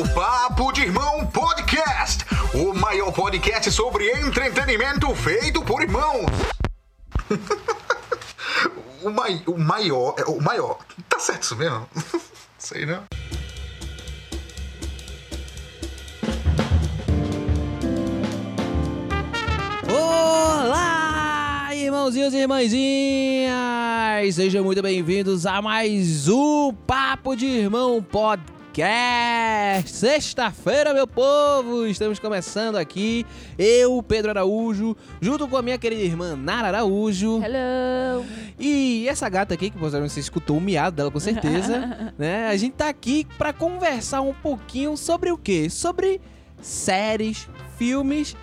ao Papo de Irmão Podcast, o maior podcast sobre entretenimento feito por irmãos. o, mai, o maior, é o maior. Tá certo isso mesmo? Sei não. Olá, irmãozinhos e irmãzinhas! Sejam muito bem-vindos a mais um Papo de Irmão Podcast. Sexta-feira, meu povo! Estamos começando aqui, eu, Pedro Araújo, junto com a minha querida irmã Nara Araújo. Hello! E essa gata aqui, que você escutou o miado dela com certeza, né? A gente tá aqui pra conversar um pouquinho sobre o quê? Sobre séries, filmes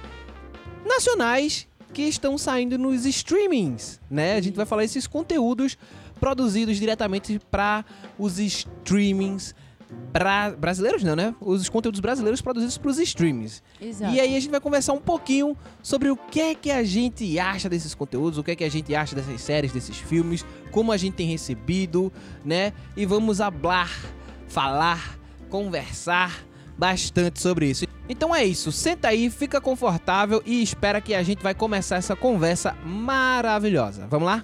nacionais que estão saindo nos streamings, né? A gente vai falar esses conteúdos produzidos diretamente para os streamings bra brasileiros, não, né? Os conteúdos brasileiros produzidos para os streamings. Exato. E aí a gente vai conversar um pouquinho sobre o que é que a gente acha desses conteúdos, o que é que a gente acha dessas séries, desses filmes, como a gente tem recebido, né? E vamos hablar, falar, conversar bastante sobre isso. Então é isso, senta aí, fica confortável e espera que a gente vai começar essa conversa maravilhosa. Vamos lá?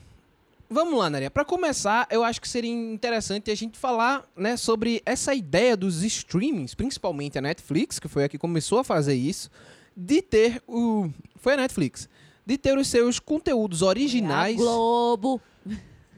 vamos lá, Naria. Para começar, eu acho que seria interessante a gente falar, né, sobre essa ideia dos streamings, principalmente a Netflix, que foi a que começou a fazer isso, de ter o foi a Netflix, de ter os seus conteúdos originais, A Globo.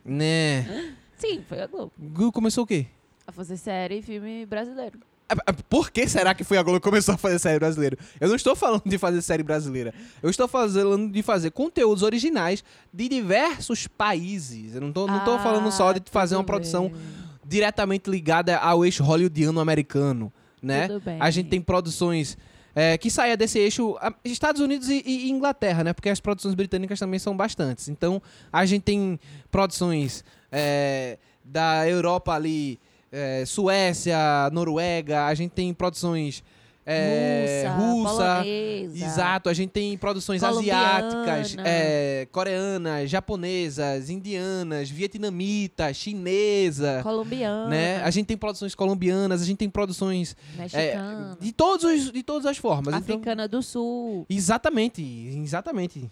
né? Sim, foi a Globo. Gu- Começou o quê? A fazer série e filme brasileiro. Ah, ah, Por que será que foi a Globo que começou a fazer série brasileira? Eu não estou falando de fazer série brasileira. Eu estou falando de fazer conteúdos originais de diversos países. Eu não estou não tô Ah, falando só de fazer uma produção bem. diretamente ligada ao eixo hollywoodiano americano, né? Tudo bem. A gente tem produções é, que saia desse eixo Estados Unidos e, e Inglaterra, né? Porque as produções britânicas também são bastantes. Então a gente tem produções é, da Europa ali, é, Suécia, Noruega. A gente tem produções é, Russa, russa. Exato, a gente tem produções asiáticas, é, coreanas, japonesas, indianas, vietnamita, chinesa, Colombiana. né? A gente tem produções colombianas, a gente tem produções é, de, todos os, de todas as formas. Então, Africana do Sul. exatamente, exatamente.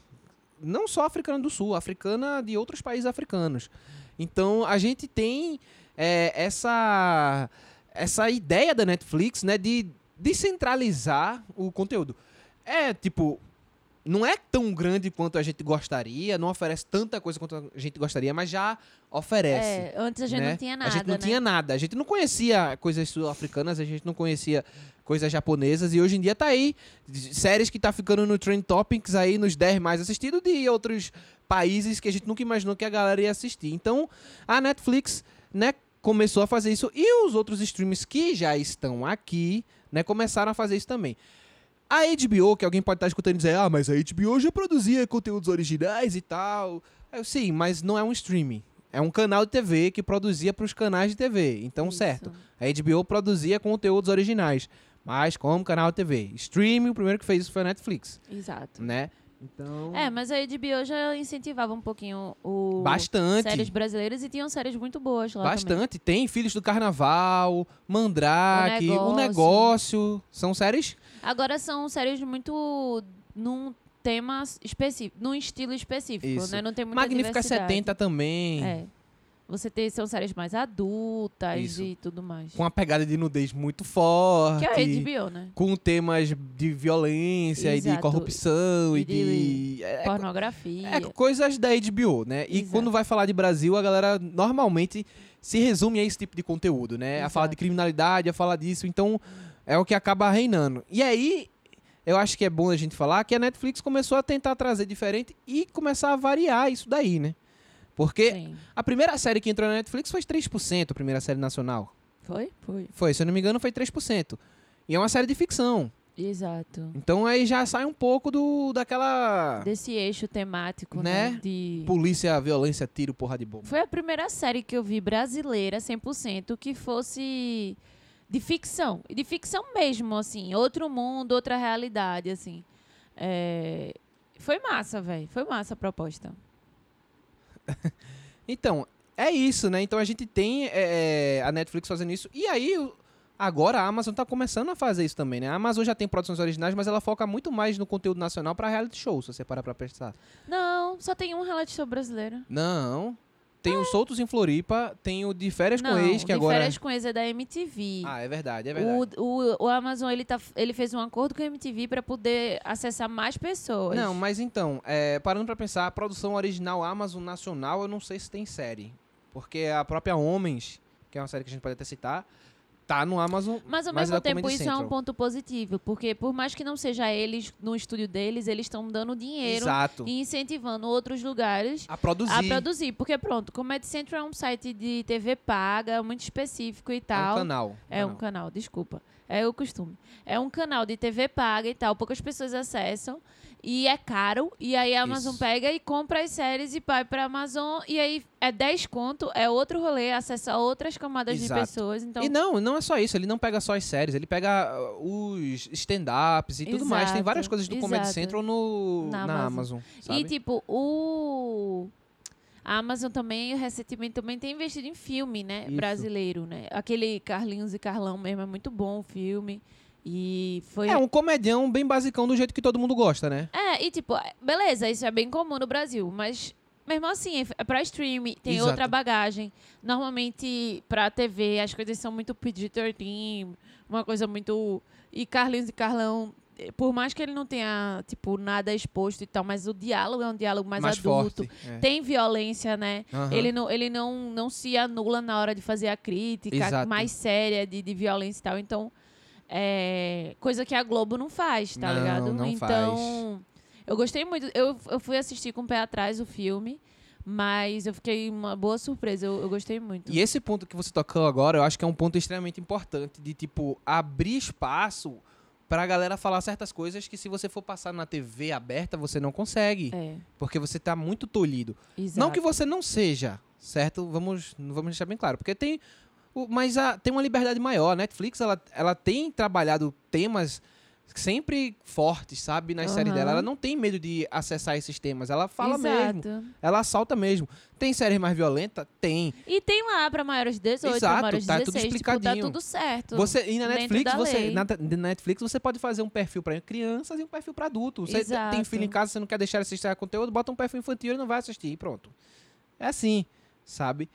Não só africana do sul, africana de outros países africanos. Então a gente tem é, essa essa ideia da Netflix, né, de descentralizar o conteúdo. É tipo não é tão grande quanto a gente gostaria, não oferece tanta coisa quanto a gente gostaria, mas já oferece. É, antes a gente né? não tinha nada, A gente não né? tinha nada. A gente não conhecia coisas sul-africanas, a gente não conhecia coisas japonesas. E hoje em dia tá aí séries que tá ficando no Trend Topics aí, nos 10 mais assistidos de outros países que a gente nunca imaginou que a galera ia assistir. Então, a Netflix, né, começou a fazer isso. E os outros streams que já estão aqui, né, começaram a fazer isso também. A HBO, que alguém pode estar escutando e dizer, ah, mas a HBO já produzia conteúdos originais e tal. Eu, sim, mas não é um streaming. É um canal de TV que produzia para os canais de TV. Então, Isso. certo. A HBO produzia conteúdos originais, mas como canal de TV. Streaming, o primeiro que fez isso foi a Netflix, Exato. né? Então, É, mas a HBO já incentivava um pouquinho o bastante. séries brasileiras e tinham séries muito boas lá também. Bastante. Tem Filhos do Carnaval, Mandrake, O O Negócio. Negócio. São séries Agora são séries muito num tema específico, num estilo específico, Isso. né? Não tem muita Magnífica diversidade. 70 também. É. Você tem, são séries mais adultas Isso. e tudo mais. Com uma pegada de nudez muito forte. Que é a HBO, né? Com temas de violência e de Exato. corrupção e E de de. é- Pornografia. É coisas da HBO, né? E Exato. quando vai falar de Brasil, a galera normalmente se resume a esse tipo de conteúdo, né? A falar de Exato. criminalidade, a falar disso. Então, é o que acaba reinando. E aí, eu acho que é bom a gente falar que a Netflix começou a tentar trazer diferente e começar a variar isso daí, né? Porque Sim. a primeira série que entrou na Netflix foi 3%, a primeira série nacional. Foi? Foi. Foi, se eu não me engano, foi 3%. E é uma série de ficção. Exato. Então aí já sai um pouco do daquela Desse eixo temático, Né? né? De... polícia, violência, tiro, porra de bomba. Foi a primeira série que eu vi brasileira, 100%, que fosse de ficção. E De ficção mesmo, assim. Outro mundo, outra realidade, assim. É, Foi massa, velho. Foi massa a proposta. Então, é isso, né? Então a gente tem é, é, a Netflix fazendo isso. E aí, agora a Amazon tá começando a fazer isso também, né? A Amazon já tem produções originais, mas ela foca muito mais no conteúdo nacional pra reality show, se você parar pra pensar. Não, só tem um reality show brasileiro. Não. Tem o Soltos em Floripa, tem o de Férias Não, com Ex, que de agora. Férias com Ex é da MTV. Ah, é verdade, é verdade. O, o, o Amazon ele, tá, ele fez um acordo com a MTV para poder acessar mais pessoas. Não, mas então, é, parando pra pensar, a produção original Amazon Nacional, eu não sei se tem série. Porque a própria Homens, que é uma série que a gente pode até citar, tá no Amazon. Mas ao mas é mesmo da tempo Comedy isso é um Central. ponto positivo, porque por mais que não seja eles no estúdio deles, eles estão dando dinheiro Exato. e incentivando outros lugares A produzir. a produzir. Porque pronto, Comedy Central é um site de TV paga, muito específico e É um tal. canal. É um canal, desculpa. É o costume. É um canal de TV paga e tal, poucas pessoas acessam. E é caro. E aí a Amazon Isso. pega e compra as séries e vai pra Amazon. E aí é 10 conto, é outro rolê, acessa outras camadas Exato. de pessoas. Então, E não, não é só isso. Ele não pega só as séries, ele pega uh, os stand-ups e tudo mais. Tem Exato, várias coisas do Comedy exato. Central no, Na na, Amazon. Amazon. sabe? E tipo, o. A Amazon também, recentemente, também tem investido em filme, né? Isso. Brasileiro, né? Aquele Carlinhos e Carlão mesmo é muito bom o filme. E foi. É um comedião bem basicão do jeito que todo mundo gosta, né? É, e tipo, beleza, isso é bem comum no Brasil, mas mesmo assim, é pra streaming, tem Exato. outra bagagem. Normalmente, pra TV, as coisas são muito PG-13, uma coisa muito. E Carlinhos e Carlão, eh, por mais que ele não tenha, tipo, nada exposto e tal, mas o diálogo é um diálogo mais, adulto. forte. é. Tem violência, né? Aham. Ele, não, ele não, não se anula na hora de fazer a crítica Exato. mais séria de, de violência e tal. Então, é coisa que a Globo não faz, tá Não, ligado? não então, eu gostei muito. Eu, eu fui assistir com o pé atrás o filme, mas eu fiquei uma boa surpresa. Eu, eu gostei muito. E esse ponto que você tocou agora, eu acho que é um ponto extremamente importante de, tipo, abrir espaço pra galera falar certas coisas que se você for passar na TV aberta, você não consegue. É, Porque você tá muito tolhido. exato. Não que você não seja, certo? Vamos, vamos deixar bem claro. Porque tem. O- Mas a, tem uma liberdade maior. A Netflix, ela, ela tem trabalhado temas sempre fortes, sabe? Nas séries Aham. dela. Ela não tem medo de acessar esses temas. Ela fala mesmo. Exato. Ela assalta mesmo. Tem série mais violenta? Tem. E tem lá pra maiores de 18, Exato, pra maiores tá tudo 16. tipo, tá explicadinho. tudo certo. Você, e na Netflix, você, na, na Netflix, você pode fazer um perfil para crianças e um perfil para adultos. Você Exato. tem filho em casa, você não quer deixar ele assistir conteúdo, bota um perfil infantil e não vai assistir. e Pronto. É assim, sabe?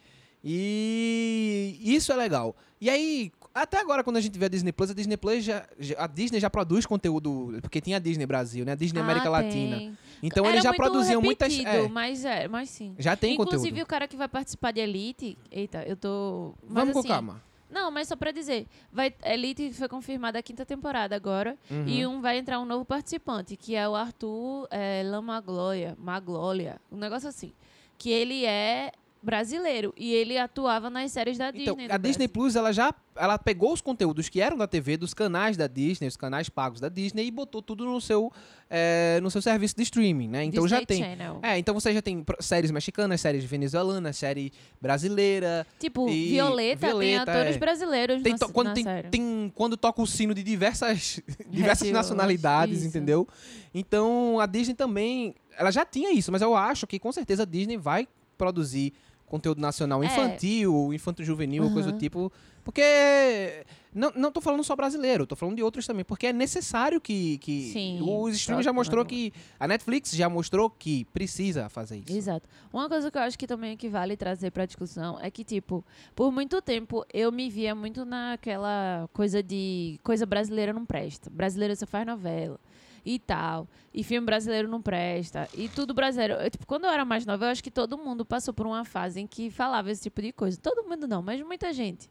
E isso é legal. E aí, até agora, quando a gente vê a Disney Plus, a Disney Plus já, a Disney já produz conteúdo, porque tinha a Disney Brasil, né? A Disney Ah, América tem. Latina. Então Era eles já produziam muitas. é, mas é, mas sim. já tem Inclusive, conteúdo. o cara que vai participar de Elite. Eita, eu tô. Mas, Vamos com assim, calma. Não, mas só pra dizer. Vai, Elite foi confirmada a quinta temporada agora. Uhum. E um vai entrar um novo participante, que é o Arthur é, Lamagloia. Maglolia. Um negócio assim. Que ele é brasileiro. E ele atuava nas séries da Então, Disney. a Disney. Plus, ela já ela pegou os conteúdos que eram da TV, dos canais da Disney, os canais pagos da Disney, e botou tudo no seu, é, no seu serviço de streaming, né? Então já Disney tem. Channel. É, então você já tem séries mexicanas, séries venezuelanas, série brasileira. Tipo, E Violeta, Violeta, tem atores é. brasileiros Tem na, quando, na tem, tem- quando toca o sino de diversas, diversas Sim, nacionalidades, isso. entendeu? Então a Disney também. Ela já tinha isso, mas eu acho que com certeza a Disney vai produzir conteúdo nacional É. infantil, infanto-juvenil, coisa do tipo. Porque. Não, não tô falando só brasileiro, tô falando de outros também. Porque é necessário que. que Sim, os streams já mostrou que. A Netflix já mostrou que precisa fazer isso. Exato. Uma coisa que eu acho que também que vale trazer pra discussão é que, tipo, por muito tempo eu me via muito naquela coisa de coisa brasileira não presta. Brasileira só faz novela e tal. E filme brasileiro não presta. E tudo brasileiro. Eu, tipo, quando eu era mais nova, eu acho que todo mundo passou por uma fase em que falava esse tipo de coisa. Todo mundo não, mas muita gente.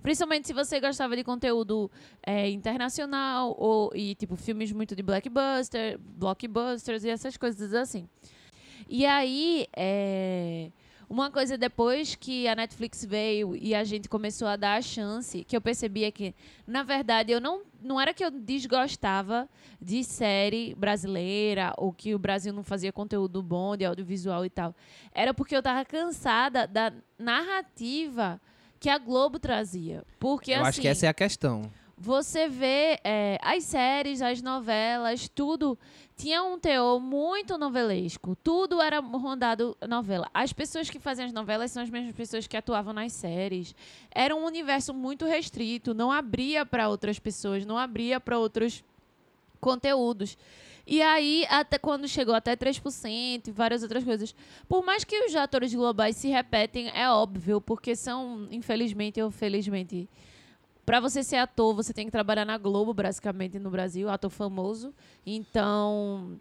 Principalmente se você gostava de conteúdo é, internacional ou e tipo filmes muito de blockbuster, blockbusters e essas coisas assim. E aí, é, Uma coisa depois que a Netflix veio e a gente começou a dar a chance, que eu percebia que, na verdade, eu não, não era que eu desgostava de série brasileira ou que o Brasil não fazia conteúdo bom de audiovisual e tal. Era porque eu tava cansada da narrativa que a Globo trazia. Porque, Eu assim, acho que essa é a questão. Você vê é, as séries, as novelas, tudo tinha um teor muito novelesco. Tudo era rondado novela. As pessoas que fazem as novelas são as mesmas pessoas que atuavam nas séries. Era um universo muito restrito, não abria para outras pessoas, não abria para outros conteúdos. E aí, até quando chegou até 3% e várias outras coisas. Por mais que os atores globais se repetem, é óbvio, porque são, infelizmente ou felizmente, Pra você ser ator, você tem que trabalhar na Globo, basicamente, no Brasil, ator famoso. Então,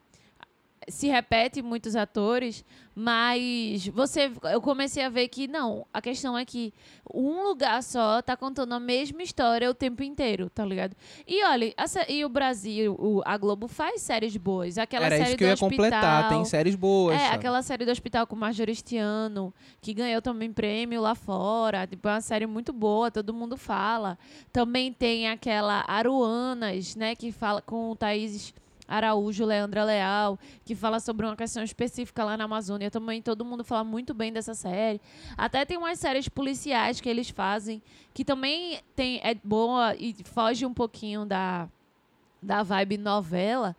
se repete muitos atores, mas você eu comecei a ver que não, a questão é que um lugar só tá contando a mesma história o tempo inteiro, tá ligado? E olha, a sé- e o Brasil, o- a Globo faz séries boas, aquela Era série isso que do eu ia hospital, completar. Tem séries boas. é, aquela série do Hospital com Marjorie este ano, que ganhou também prêmio lá fora. Tipo, é uma série muito boa, todo mundo fala. Também tem aquela Aruanas, né, que fala com o Thaís Araújo, Leandra Leal, que fala sobre uma questão específica lá na Amazônia. Também todo mundo fala muito bem dessa série. Até tem umas séries policiais que eles fazem, que também tem, é boa e foge um pouquinho da, da vibe novela.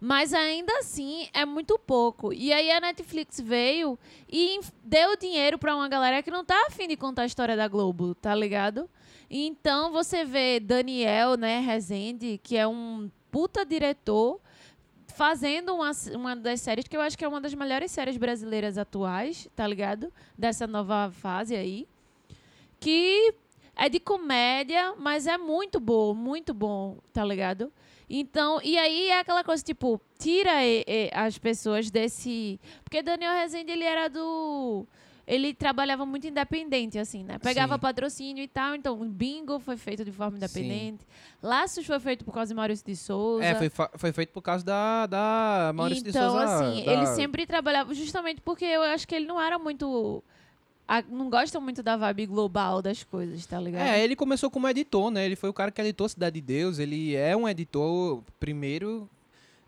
Mas ainda assim é muito pouco. E aí a Netflix veio e deu dinheiro pra uma galera que não tá afim de contar a história da Globo, tá ligado? Então você vê Daniel, né, Rezende, que é um puta diretor, fazendo uma, uma das séries que eu acho que é uma das melhores séries brasileiras atuais, tá ligado? Dessa nova fase aí. Que é de comédia, mas é muito bom, muito bom, tá ligado? Então, e aí é aquela coisa, tipo, tira e- e as pessoas desse. Porque Daniel Rezende, ele era do. Ele trabalhava muito independente, assim, né? Pegava Sim. patrocínio e tal. Então, o Bingo foi feito de forma Sim. independente. Laços foi feito por causa de Maurício de Souza. É, foi, foi feito por causa da, da Maurício de então, Souza. assim, da- ele sempre trabalhava justamente porque eu acho que ele não era muito. a- não gosta muito da vibe global das coisas, tá ligado? É, ele começou como editor, né? Ele foi o cara que editou Cidade de Deus. Ele é um editor primeiro,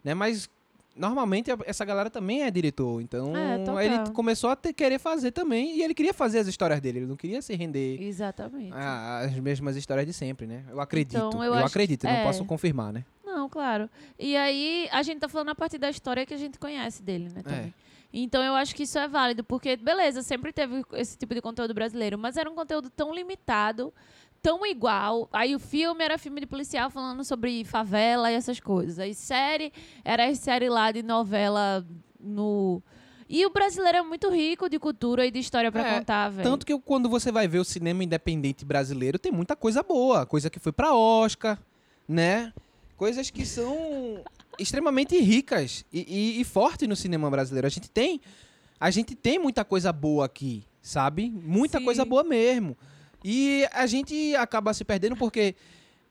né? Mas normalmente essa galera também é diretor. Então É, ele começou a ter- querer fazer também. E ele queria fazer as histórias dele. Ele não queria se render Exatamente. às mesmas histórias de sempre, né? Eu acredito. Então, eu eu acredito, que- não é. posso confirmar, né? Não, claro. E aí, a gente tá falando a partir da história que a gente conhece dele, né, também. É. Então, eu acho que isso é válido, porque, beleza, sempre teve esse tipo de conteúdo brasileiro, mas era um conteúdo tão limitado, tão igual. Aí o filme era filme de policial falando sobre favela e essas coisas. Aí série era série lá de novela no... E o brasileiro é muito rico de cultura e de história pra É, contar, velho. Tanto que quando você vai ver o cinema independente brasileiro, tem muita coisa boa. Coisa que foi pra Oscar, né? Coisas que são extremamente ricas e, e, e fortes no cinema brasileiro. A gente tem. A gente tem muita coisa boa aqui, sabe? Muita Sim. coisa boa mesmo. E a gente acaba se perdendo porque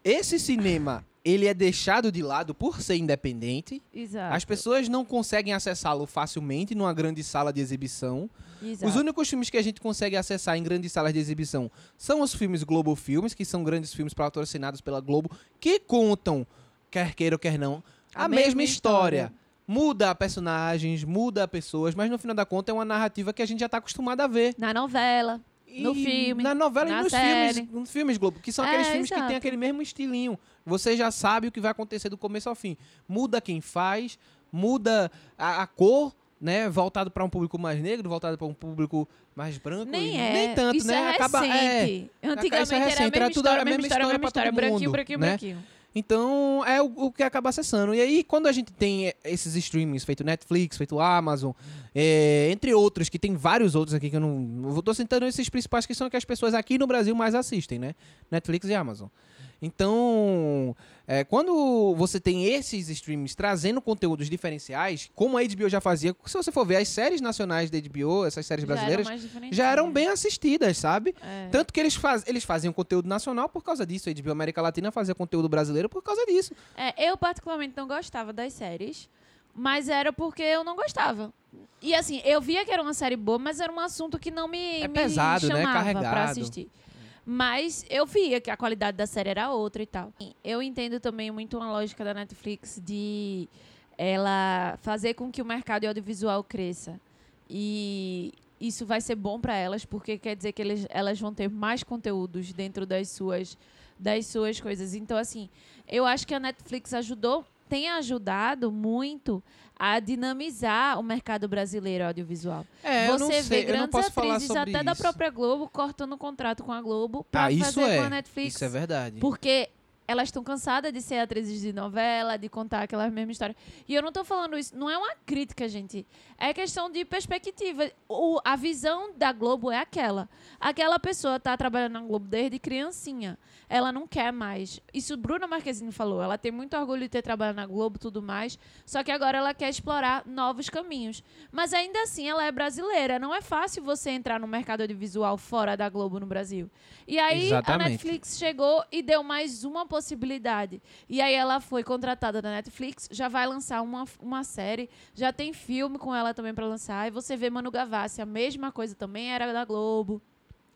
esse cinema, ele é deixado de lado por ser independente. Exato. As pessoas não conseguem acessá-lo facilmente numa grande sala de exibição. Exato. Os únicos filmes que a gente consegue acessar em grandes salas de exibição são os filmes Globo Filmes, que são grandes filmes patrocinados pela Globo, que contam, quer queira ou quer não, a, A mesma, mesma história. história. Muda personagens, muda pessoas, mas no final da conta é uma narrativa que a gente já está acostumado a ver. Na novela. No filme, Na novela na e nos série. filmes, nos filmes Globo, que são É, aqueles filmes que exato. têm aquele mesmo estilinho. Você já sabe o que vai acontecer do começo ao fim. Muda quem faz, muda a, a cor, né? Voltado para um público mais negro, voltado para um público mais branco. Nem e é. Nem tanto, Isso né? é Acaba, é, recente. Antigamente isso é era a recente, mesma era tudo história, a mesma história mesma história, todo branquinho, mundo, branquinho, né? branquinho. Então, é o, o que acaba acessando. E aí, quando a gente tem esses streamings, feito Netflix, feito Amazon, é, entre outros, que tem vários outros aqui que eu não. Eu tô citando esses principais que são que as pessoas aqui no Brasil mais assistem, né? Netflix e Amazon. Então, é, quando você tem esses streams trazendo conteúdos diferenciais, como a HBO já fazia, se você for ver as séries nacionais da HBO, essas séries Já eram brasileiras, diferentinhas. já eram bem assistidas, sabe? É. Tanto que eles, faz, eles faziam conteúdo nacional por causa disso. A HBO América Latina fazia conteúdo brasileiro por causa disso. É, eu particularmente não gostava das séries, Mas era porque eu não gostava. E assim, eu via que era uma série boa, mas era um assunto que não me, É me pesado, né? chamava pra Carregado. assistir. Mas eu via que a qualidade da série era outra e tal. Eu entendo também muito uma lógica da Netflix de ela fazer com que o mercado audiovisual cresça. E isso vai ser bom para elas, porque quer dizer que eles, elas vão ter mais conteúdos dentro das suas, das suas coisas. Então, assim, eu acho que a Netflix ajudou, tem ajudado muito a dinamizar o mercado brasileiro audiovisual. É, eu Você não vê sei, eu não grandes posso falar atrizes sobre até da isso. própria Globo cortando contrato com a Globo pra Ah, isso fazer é. com a Netflix. Isso é verdade. Porque elas estão cansadas de ser atrizes de novela, de contar aquelas mesmas histórias. E eu não tô falando isso, não é uma crítica, gente. É questão de perspectiva. O, a visão da Globo é aquela. Aquela pessoa tá trabalhando na Globo desde criancinha. Ela não quer mais. Isso Bruna Marquezine falou. Ela tem muito orgulho de ter trabalhado na Globo e tudo mais. Só que agora ela quer explorar novos caminhos. Mas ainda assim, ela é brasileira. Não é fácil você entrar no mercado audiovisual fora da Globo no Brasil. E aí a Exatamente. Netflix chegou e deu mais uma possibilidade. E aí ela foi contratada da Netflix, já vai lançar uma, uma série, já tem filme com ela também para lançar. E você vê Manu Gavassi, a mesma coisa também era da Globo.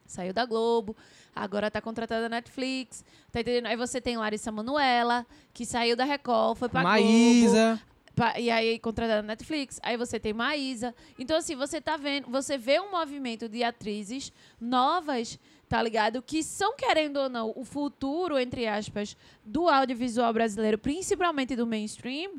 Saiu da Globo, agora tá contratada da Netflix. Tá entendendo? Aí você tem Larissa Manoela, que saiu da Record, foi pra Globo. Maísa. Pa- E aí, contratada na Netflix. Aí você tem Maísa. Então, assim, você tá vendo, você vê um movimento de atrizes novas, tá ligado? Que são, querendo ou não, o futuro, entre aspas, do audiovisual brasileiro, principalmente do mainstream.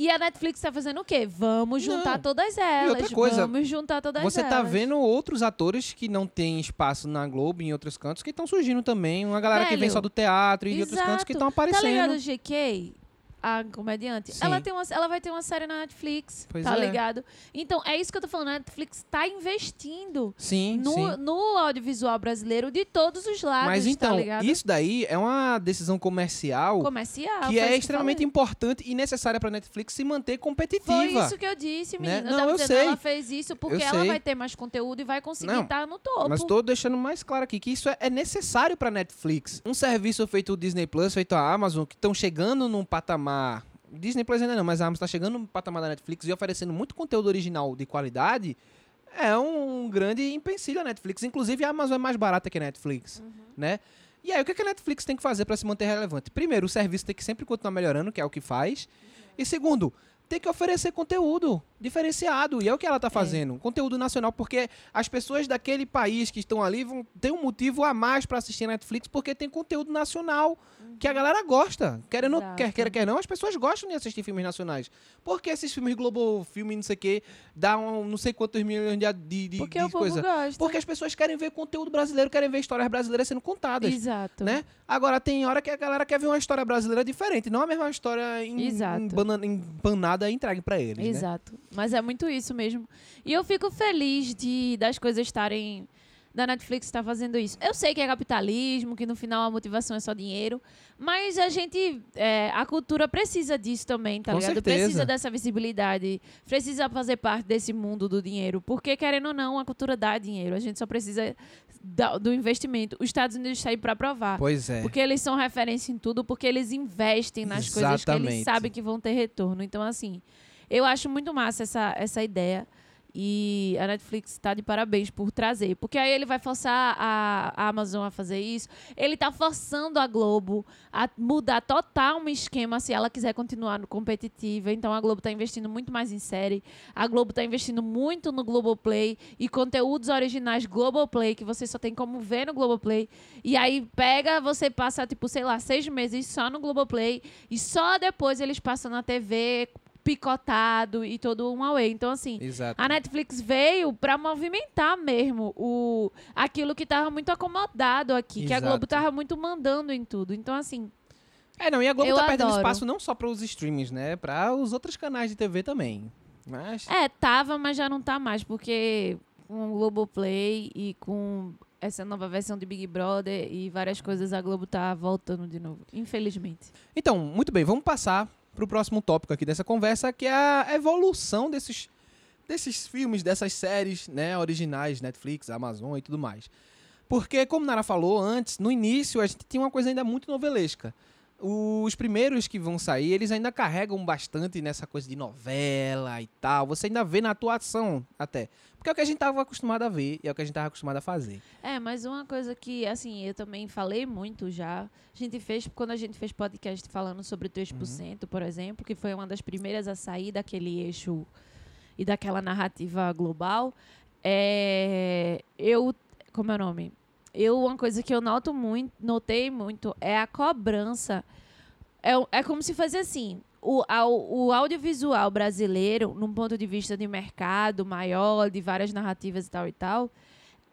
E a Netflix tá fazendo o quê? Vamos juntar Não. todas elas. outra coisa, vamos juntar todas Você elas. tá vendo outros atores que não têm espaço na Globo e em outros cantos que estão surgindo também. Uma galera que vem Velho, só do teatro e de outros cantos que estão Tá ligado aparecendo. GK? A comediante. Sim. Ela, tem uma, ela vai ter uma série na Netflix, Pois tá é. ligado? Então, é isso que eu tô falando. A Netflix tá investindo Sim, no, sim. no audiovisual brasileiro de todos os lados, Mas tá então, ligado? isso daí é uma decisão comercial Comercial. que é extremamente falei. importante e necessária pra Netflix se manter competitiva. Foi isso que eu disse, Né? menina. Não, eu tava eu dizendo, sei. ela fez isso porque ela vai ter mais conteúdo e vai conseguir Não, estar no topo. Mas estou deixando mais claro aqui que isso é, é necessário para Netflix. Um serviço feito o Disney Plus, feito a Amazon, que estão chegando num patamar. Disney Plus ainda não, mas a Amazon está chegando num patamar da Netflix e oferecendo muito conteúdo original de qualidade. É um grande empecilho a Netflix. Inclusive, a Amazon é mais barata que a Netflix, Uhum. né? E aí, o que, que a Netflix tem que fazer para se manter relevante? Primeiro, o serviço tem que sempre continuar melhorando, que é o que faz. E segundo, tem que oferecer conteúdo diferenciado. E é o que ela está fazendo. Conteúdo nacional, porque as pessoas daquele país que estão ali vão ter um motivo a mais para assistir a Netflix, porque tem conteúdo nacional que a galera gosta. Querendo, Exato. quer, quer, quer não, as pessoas gostam de assistir filmes nacionais. Porque esses filmes Globo Filme, não sei o quê, dão não sei quantos milhões de, de, de, Porque de coisa. gosta. Porque as pessoas querem ver conteúdo brasileiro, querem ver histórias brasileiras sendo contadas. Exato. Né? Agora, tem hora que a galera quer ver uma história brasileira diferente, não a mesma história em, Exato. embana- empanada e entregue pra eles. Né? Exato. Mas é muito isso mesmo. E eu fico feliz de das coisas estarem. Da Netflix estar fazendo isso. Eu sei que é capitalismo, que no final a motivação é só dinheiro, mas a gente. é, a cultura precisa disso também, tá Com ligado? certeza. Precisa dessa visibilidade, precisa fazer parte desse mundo do dinheiro. Porque, querendo ou não, a cultura dá dinheiro. A gente só precisa do investimento. Os Estados Unidos estão aí para provar. Pois é. Porque eles são referência em tudo, porque eles investem nas coisas que eles Exatamente. sabem que vão ter retorno. Então, assim, eu acho muito massa essa, essa ideia. E a Netflix está de parabéns por trazer. Porque aí ele vai forçar a, Amazon a fazer isso. Ele está forçando a Globo a mudar total um esquema se ela quiser continuar no competitiva. Então a Globo está investindo muito mais em série. A Globo está investindo muito no Globoplay e conteúdos originais Globoplay, que você só tem como ver no Globoplay. E aí pega, você passa, tipo, sei lá, seis meses só no Globoplay e só depois eles passam na TV picotado e todo um away. Então, assim, Exato. a Netflix veio pra movimentar mesmo o aquilo que tava muito acomodado aqui, que a Exato. Globo tava muito mandando em tudo. Então, assim, É, não, e a Globo tá perdendo adoro. espaço não só para os streams, né? Para os outros canais de TV também. Mas é, tava, mas já não tá mais, porque com o Globoplay e com essa nova versão de Big Brother e várias coisas, a Globo tá voltando de novo, infelizmente. Então, muito bem, vamos passar para o próximo tópico aqui dessa conversa, que é a evolução desses, desses filmes, dessas séries né, originais, Netflix, Amazon e tudo mais. Porque, como Nara falou antes, no início a gente tinha uma coisa ainda muito novelesca. Os primeiros que vão sair, eles ainda carregam bastante nessa coisa de novela e tal. Você ainda vê na atuação até. Porque é o que a gente tava acostumado a ver e é o que a gente tava acostumado a fazer. É, mas uma coisa que, assim, eu também falei muito já. A gente fez, quando a gente fez podcast falando sobre 3%, por exemplo, que foi uma das primeiras a sair daquele eixo e daquela narrativa global, é, eu. Como é o nome? Eu, uma coisa que eu noto muito, notei muito, é a cobrança. É, é como se fosse assim. O, ao- o audiovisual brasileiro, num ponto de vista de mercado maior, de várias narrativas e tal e tal,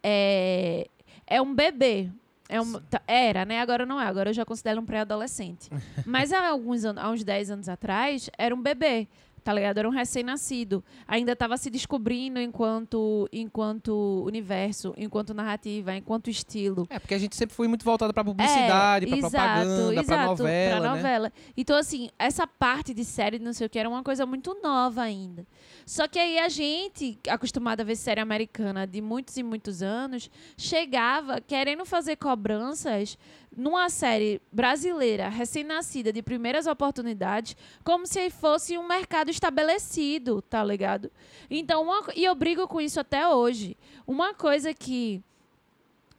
é, é um bebê. É um, tá- era, né? Agora não é. Agora eu já considero um pré-adolescente. Mas há, alguns há uns 10 anos atrás, era um bebê. Tá ligado? Era um recém-nascido. Ainda estava se descobrindo enquanto, enquanto universo, enquanto narrativa, enquanto estilo. É, porque a gente sempre foi muito voltado pra publicidade, pra É, propaganda, pra exato, novela, pra né? novela. Então, assim, essa parte de série, não sei o que, era uma coisa muito nova ainda. Só que aí a gente, acostumada a ver série americana de muitos e muitos anos, chegava querendo fazer cobranças numa série brasileira, recém-nascida, de primeiras oportunidades, como se fosse um mercado estabelecido, tá ligado? Então, uma e eu brigo com isso até hoje. Uma coisa que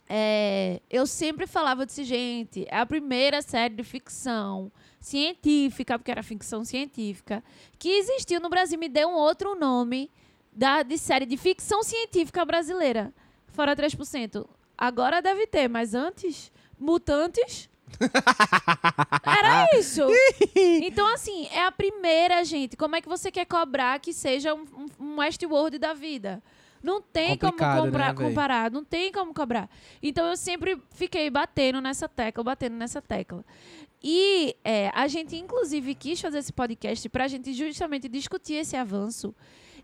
é, eu sempre falava desse gente, é a primeira série de ficção científica, porque era ficção científica, que existiu no Brasil. Me deu um outro nome da, de série de ficção científica brasileira. Fora 3%. Agora deve ter, mas antes, Mutantes. Era isso. Então, assim, é a primeira, gente. Como é que você quer cobrar que seja um, um, Westworld da vida? Não tem como Complicado, né, comprar, véi? comparar, não tem como cobrar. Então eu sempre fiquei batendo nessa tecla, batendo nessa tecla. E é, a gente, inclusive, quis fazer esse podcast para a gente justamente discutir esse avanço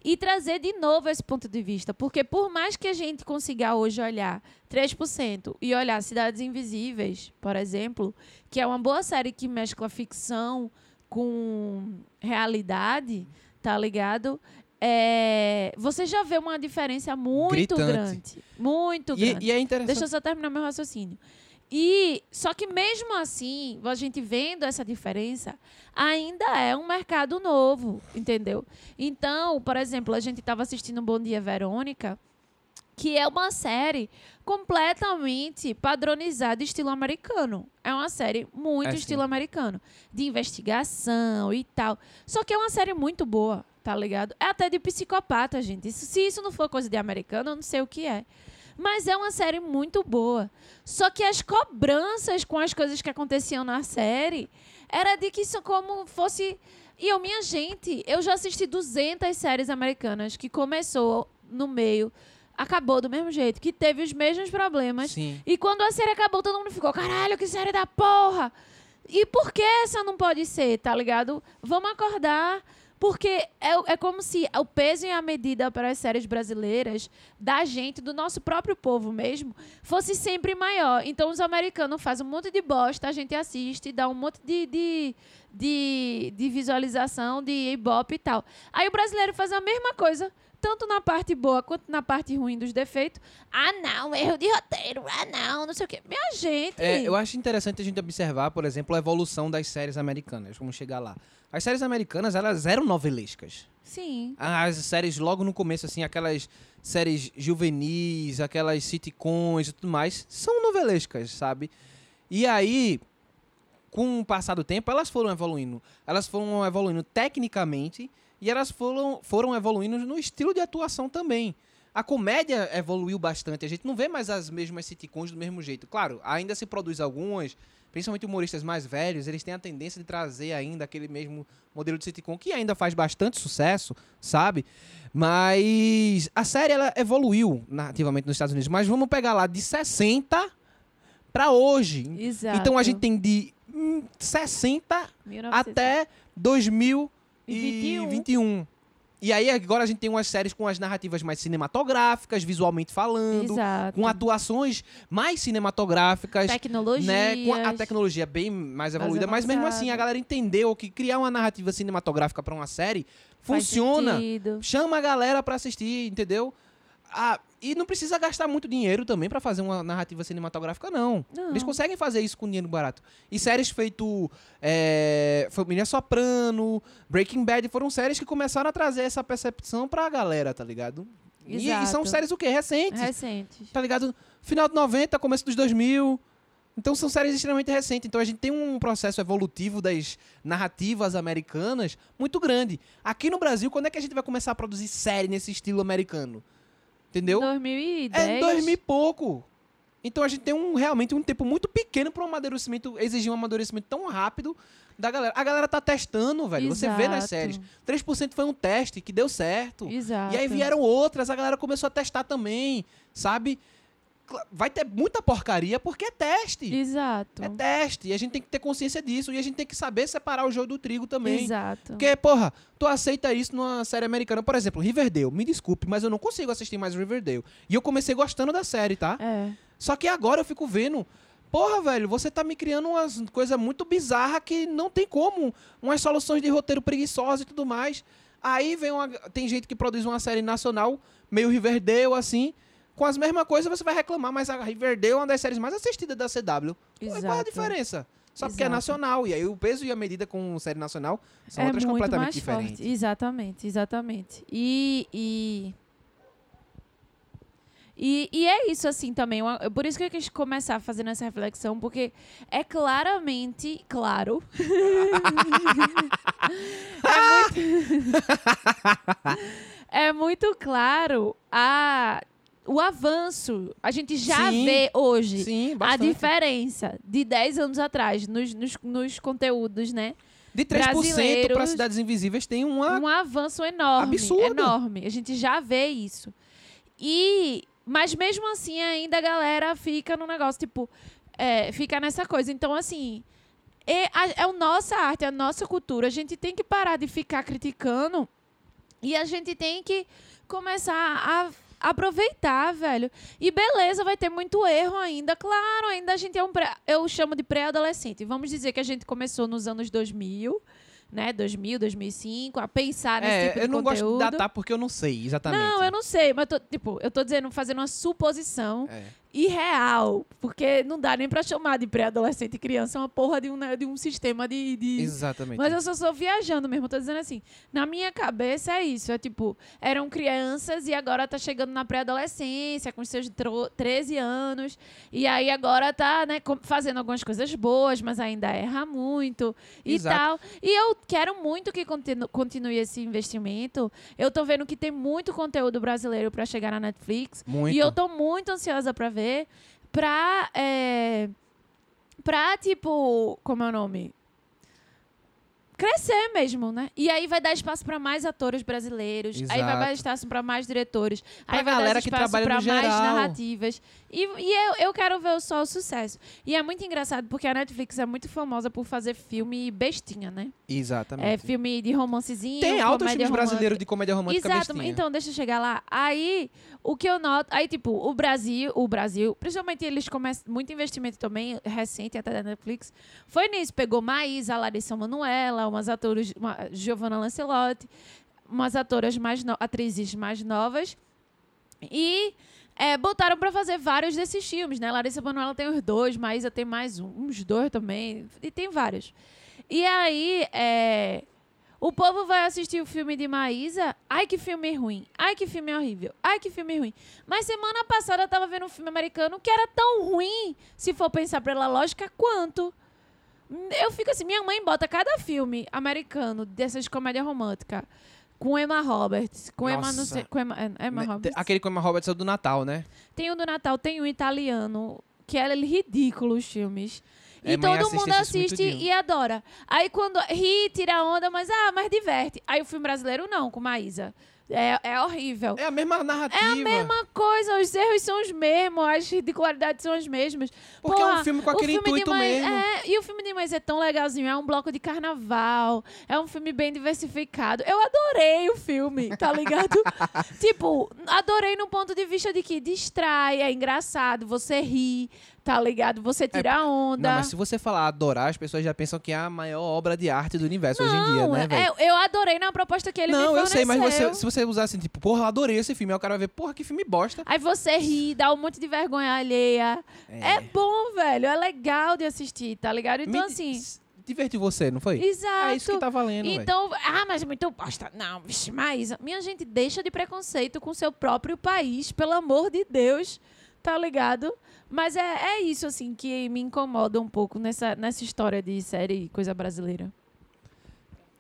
e trazer de novo esse ponto de vista. Porque por mais que a gente consiga hoje olhar 3% e olhar Cidades Invisíveis, por exemplo, que é uma boa série que mescla ficção com realidade, tá ligado? É, você já vê uma diferença muito Gritante. grande. Muito E, grande. e é interessante. Deixa eu só terminar meu raciocínio. E só que mesmo assim, a gente vendo essa diferença, ainda é um mercado novo, entendeu? Então, por exemplo, a gente estava assistindo Bom Dia Verônica, que é uma série completamente padronizada estilo americano. É uma série muito É, sim. estilo americano, de investigação e tal. Só que é uma série muito boa, tá ligado? É até de psicopata, gente. Isso- se isso não for coisa de americano, eu não sei o que é. Mas é uma série muito boa. Só que as cobranças com as coisas que aconteciam na série era de que isso como fosse. E eu, minha gente, eu já assisti 200 séries americanas que começou no meio, acabou do mesmo jeito, que teve os mesmos problemas. Sim. E quando a série acabou, todo mundo ficou, caralho, que série da porra! E por que essa não pode ser, tá ligado? Vamos acordar. Porque é, é como se o peso e a medida para as séries brasileiras, da gente, do nosso próprio povo mesmo, fosse sempre maior. Então os americanos fazem um monte de bosta, a gente assiste, dá um monte de, de, de, de visualização, de ibope e tal. Aí o brasileiro faz a mesma coisa, tanto na parte boa quanto na parte ruim dos defeitos. Ah, não, erro de roteiro. Ah, não, não sei o quê. Minha gente. É, eu acho interessante a gente observar, por exemplo, a evolução das séries americanas. Vamos chegar lá. As séries americanas, elas eram novelescas. Sim. As séries logo no começo, assim, aquelas séries juvenis, aquelas sitcoms e tudo mais, são novelescas, sabe? E aí, com o passar do tempo, elas foram evoluindo. Elas foram evoluindo tecnicamente e elas foram, foram evoluindo no estilo de atuação também. A comédia evoluiu bastante. A gente não vê mais as mesmas sitcoms do mesmo jeito. Claro, ainda se produz algumas, principalmente humoristas mais velhos, eles têm a tendência de trazer ainda aquele mesmo modelo de sitcom que ainda faz bastante sucesso, sabe? Mas a série ela evoluiu narrativamente nos Estados Unidos, mas vamos pegar lá de 60 para hoje. Exato. Então a gente tem de hum, 60 até 2021. E aí agora a gente tem umas séries com as narrativas mais cinematográficas, visualmente falando, Exato. com atuações mais cinematográficas, Tecnologia. né, com a tecnologia bem mais evoluída, mas mesmo assim a galera entendeu que criar uma narrativa cinematográfica para uma série funciona, chama a galera pra assistir, entendeu? Ah, e não precisa gastar muito dinheiro também pra fazer uma narrativa cinematográfica, não. Não. Eles conseguem fazer isso com dinheiro barato. E séries feito é, Família Soprano, Breaking Bad, foram séries que começaram a trazer essa percepção pra galera, tá ligado? E, e são séries o quê? Recentes, Recentes. tá ligado? Final de 90, começo dos 2000. Então são séries extremamente recentes. Então a gente tem um processo evolutivo das narrativas americanas muito grande. Aqui no Brasil, quando é que a gente vai começar a produzir série nesse estilo americano? Entendeu? 2010. É 2000 e pouco. Então a gente tem um, realmente um tempo muito pequeno para um amadurecimento, exigir um amadurecimento tão rápido da galera. A galera tá testando, velho. Você vê nas Exato. séries. 3% foi um teste que deu certo. Exato. E aí vieram outras, a galera começou a testar também, sabe? Vai ter muita porcaria porque é teste. Exato. É teste. E a gente tem que ter consciência disso. E a gente tem que saber separar o joio do trigo também. Exato. Porque, porra, tu aceita isso numa série americana. Por exemplo, Riverdale. Me desculpe, mas eu não consigo assistir mais Riverdale. E eu comecei gostando da série, tá? É. Só que agora eu fico vendo. Porra, velho, você tá me criando umas coisas muito bizarras que não tem como. Umas soluções de roteiro preguiçosas e tudo mais. Aí vem uma. Tem gente que produz uma série nacional, meio Riverdale, assim. Com as mesmas coisas você vai reclamar, mas a Riverdale é uma das séries mais assistidas da CW. Qual é a Exato. diferença? Só porque é Exato. nacional. E aí o peso e a medida com série nacional são é outras completamente diferentes. forte. Exatamente, exatamente. E, e, e, e é isso, assim, também. Por isso que eu quis começar fazendo essa reflexão, porque é claramente, claro... é, muito, é muito claro a, o avanço. A gente já Sim. vê hoje Sim, a diferença de 10 anos atrás nos, nos, nos conteúdos, né? De 3% para Cidades Invisíveis tem uma... um avanço enorme. absurdo. Enorme. A gente já vê isso. E. Mas mesmo assim, ainda a galera fica no negócio, tipo, é, fica nessa coisa. Então, assim. É a, é a nossa arte, é a nossa cultura. A gente tem que parar de ficar criticando e a gente tem que começar a aproveitar, velho. E beleza, vai ter muito erro ainda. Claro, ainda a gente é um pré, eu chamo de pré-adolescente. Vamos dizer que a gente começou nos anos 2000, né? 2000, 2005, a pensar nesse É, tipo de eu não conteúdo. gosto de datar porque eu não sei exatamente. Não, eu não sei, mas tô, tipo, eu tô dizendo, fazendo uma suposição É. irreal, porque não dá nem pra chamar de pré-adolescente e criança uma porra de um, de um sistema de, de, Exatamente. mas eu só sou viajando mesmo, tô dizendo assim. Na minha cabeça é isso. É tipo, eram crianças e agora tá chegando na pré-adolescência, com seus tro- 13 anos. E aí agora tá, né, fazendo algumas coisas boas, mas ainda erra muito e Exato. tal. E eu quero muito que continu- continue esse investimento. Eu tô vendo que tem muito conteúdo brasileiro pra chegar na Netflix. Muito. E eu tô muito ansiosa pra ver. Pra. É, pra, tipo. Como é o nome? Crescer mesmo, né? E aí vai dar espaço pra mais atores brasileiros. Aí vai Exato. dar espaço pra mais diretores. Pra aí vai galera dar espaço no mais geral. narrativas. E, e eu, eu quero ver só o sucesso. E é muito engraçado porque a Netflix é muito famosa por fazer filme bestinha, né? Exatamente. É filme de romancezinho. Tem altos filmes brasileiros de comédia romântica Exato, bestinha. então deixa eu chegar lá. Aí, o que eu noto, aí tipo, o Brasil, o Brasil, principalmente eles começam muito investimento também recente até da Netflix. Foi nisso, pegou Maísa, Larissa Manoela, umas atores, uma, Giovanna Lancelotti, umas atoras mais no, atrizes mais novas e é, botaram pra fazer vários desses filmes, né? Larissa Manoela tem os dois, Maísa tem mais um, uns dois também, e tem vários. E aí, é, o povo vai assistir o filme de Maísa. Ai, que filme ruim. Ai, que filme horrível. Ai, que filme ruim. Mas semana passada eu tava vendo um filme americano que era tão ruim, se for pensar pela lógica, quanto. Eu fico assim, minha mãe bota cada filme americano dessas comédia romântica com Emma Roberts, com Emma, não Nossa. sei, com Emma, é, Emma Né, Roberts. Aquele com Emma Roberts é o do Natal, né? Tem o do Natal, tem o italiano, que é ridículo os filmes. É, e todo mundo assiste e adora. Aí quando ri, tira onda, mas ah, mas diverte. Aí o filme brasileiro não, com Maísa. É, é horrível. É a mesma narrativa. É a mesma coisa, os erros são os mesmos, as ridicularidades são as mesmas. Porque é um Porra, filme com aquele filme intuito mesmo. É, e o filme de Mães é tão legalzinho, é um bloco de carnaval, é um filme bem diversificado. Eu adorei o filme, tá ligado? tipo, adorei no ponto de vista de que distrai, é engraçado, você ri, tá ligado? Você tira onda. Não, mas se você falar adorar, as pessoas já pensam que é a maior obra de arte do universo hoje em dia, Não, né, é- velho? eu adorei na proposta que ele me Não, eu sei, mas você, se você usar assim, tipo, porra, eu adorei esse filme, aí o cara vai ver, porra, que filme bosta. Aí você ri, dá um monte de vergonha alheia. É, bom, velho. É legal de assistir, tá ligado? Então, Me- assim. Divertiu você, não foi? Exato. É isso que tá valendo. Então, ah, mas muito bosta. Não, vixe, Maísa. Minha gente, deixa de preconceito com seu próprio país, pelo amor de Deus, tá ligado? Mas é, é isso, assim, que me incomoda um pouco nessa, nessa história de série coisa brasileira.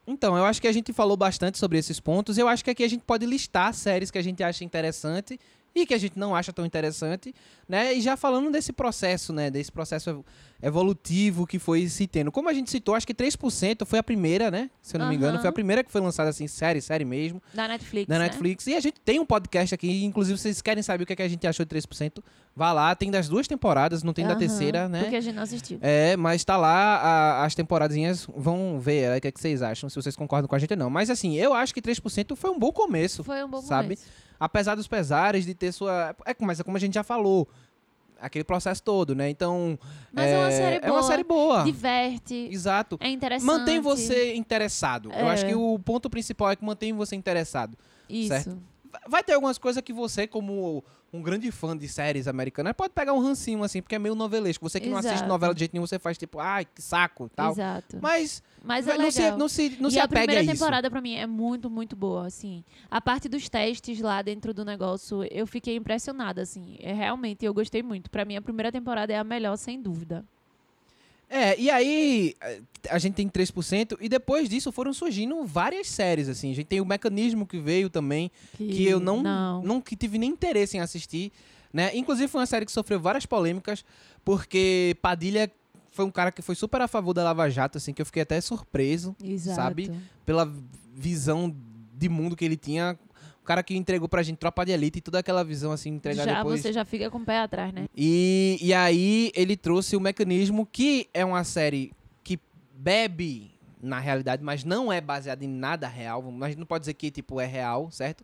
Então, eu acho que a gente falou bastante sobre esses pontos. Eu acho que aqui a gente pode listar séries que a gente acha interessante e que a gente não acha tão interessante, né? E já falando desse processo, né? Desse processo ev- evolutivo que foi se tendo. Como a gente citou, acho que 3% foi a primeira, né? Se eu não me engano, foi a primeira que foi lançada assim, série, série mesmo, Da Netflix, da né? Netflix. E a gente tem um podcast aqui, inclusive, se vocês querem saber o que, é que a gente achou de 3%, vá lá. Tem das duas temporadas, não tem da Aham, terceira, né? Porque a gente não assistiu. É, mas tá lá, a- as temporadinhas, vão ver aí o que, é que vocês acham, se vocês concordam com a gente ou não. Mas assim, eu acho que 3% foi um bom começo, Foi um bom sabe? começo. apesar dos pesares de ter sua... É, mas é como a gente já falou, aquele processo todo, né? Então, Mas é, uma série boa. é uma série boa. Diverte. Exato. É interessante. Mantém você interessado. Eu É. acho que o ponto principal é que mantém você interessado. Isso. certo. Vai ter algumas coisas que você, como um grande fã de séries americanas, pode pegar um rancinho, assim, porque é meio novelesco. Você que não assiste Exato. novela de jeito nenhum, você faz tipo, ai, que saco, tal. Exato. Mas Mas é não, se, não se, não e se a apegue a primeira isso. temporada, pra mim, é muito, muito boa, assim. A parte dos testes lá dentro do negócio, eu fiquei impressionada, assim. É, realmente, eu gostei muito. Pra mim, a primeira temporada é a melhor, sem dúvida. É, e aí eh, a gente tem 3%, e depois disso foram surgindo várias séries, assim. A gente tem o Mecanismo que veio também, que eu não, Não. não que tive nem interesse em assistir, né? Inclusive foi uma série que sofreu várias polêmicas, porque Padilha foi um cara que foi super a favor da Lava Jato, assim, que eu fiquei até surpreso Exato. sabe? pela visão de mundo que ele tinha. O cara que entregou pra gente Tropa de Elite e toda aquela visão, assim, entregar Já, depois. você já fica com o pé atrás, né? E, e aí ele trouxe o mecanismo que é uma série que bebe na realidade, mas não é baseada em nada real. Mas não pode dizer que tipo é real, certo?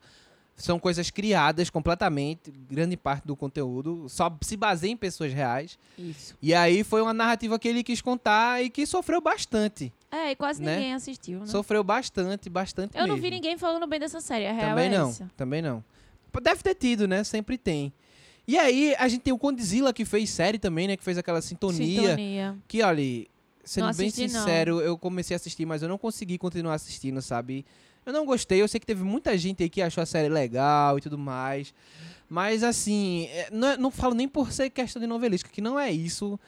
São coisas criadas completamente, grande parte do conteúdo só se baseia em pessoas reais. Isso. E aí foi uma narrativa que ele quis contar e que sofreu bastante. É, e quase Né? ninguém assistiu, né? Sofreu bastante, bastante Eu não mesmo. vi ninguém falando bem dessa série. A real Também é não, essa. também não. Deve ter tido, né? Sempre tem. E aí, a gente tem o Condzilla que fez série também, né? Que fez aquela sintonia. Sintonia. Que, olha, sendo Não bem assisti, não. sincero, eu comecei a assistir, mas eu não consegui continuar assistindo, sabe? Eu não gostei, eu sei que teve muita gente aí que achou a série legal e tudo mais. Mas, assim, é, não, é- não falo nem por ser questão de novelística, que não é isso.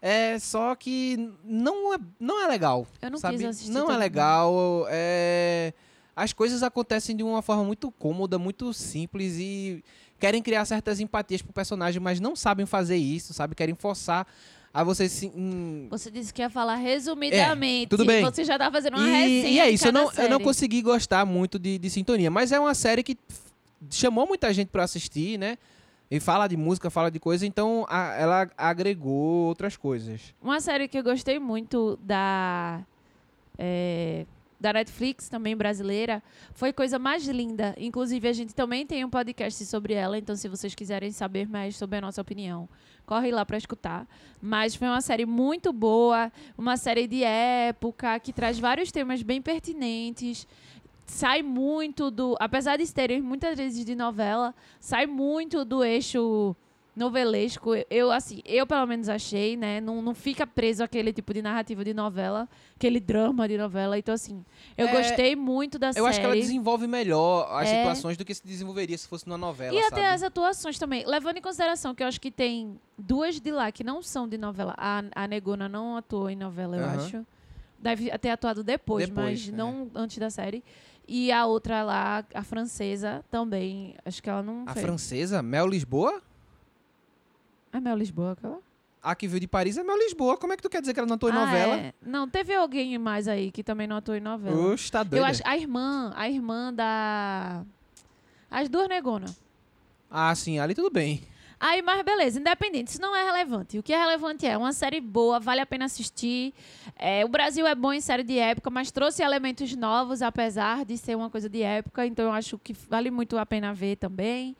É só que não é, não é legal. Eu não sabe? quis assistir. Não é legal. É... As coisas acontecem de uma forma muito cômoda, muito simples e querem criar certas empatias pro personagem, mas não sabem fazer isso, sabe? Querem forçar a você se. hum, Você disse que ia falar resumidamente. É, tudo bem. Você já tá fazendo uma E, resenha e é isso, eu não, eu não série. consegui gostar muito de, de Sintonia, mas é uma série que chamou muita gente pra assistir, né? E fala de música, fala de coisa, então a- ela agregou outras coisas. Uma série que eu gostei muito da. é, da Netflix, também brasileira, foi Coisa Mais Linda. Inclusive, a gente também tem um podcast sobre ela, então se vocês quiserem saber mais sobre a nossa opinião, corre lá para escutar. Mas foi uma série muito boa, uma série de época, que traz vários temas bem pertinentes. Sai muito do. Apesar de terem muitas vezes de novela, sai muito do eixo novelesco. Eu, assim, eu pelo menos achei, né? Não, não fica preso aquele tipo de narrativa de novela, aquele drama de novela. Então, assim, eu É, gostei muito da Eu série. acho que ela desenvolve melhor as É. situações do que se desenvolveria se fosse numa novela. E sabe? até as atuações também. Levando em consideração que eu acho que tem duas de lá que não são de novela. A, a Negona não atuou em novela, eu Aham. acho. Deve ter atuado depois, Depois, mas é. não antes da série. E a outra lá, a francesa, também. Acho que ela não A fez. francesa, Mel Lisboa? É Mel Lisboa, aquela? A que veio de Paris é Mel Lisboa. Como é que tu quer dizer que ela não atuou em Ah, novela? é. Não, teve alguém mais aí que também não atuou em novela. Oxe, tá eu acho a irmã, a irmã da. As duas negonas. Ah, sim, ali tudo bem. Aí, mas beleza, independente, isso não é relevante. O que é relevante é uma série boa, vale a pena assistir. É, o Brasil é bom em série de época, mas trouxe elementos novos, apesar de ser uma coisa de época. Então, eu acho que vale muito a pena ver também.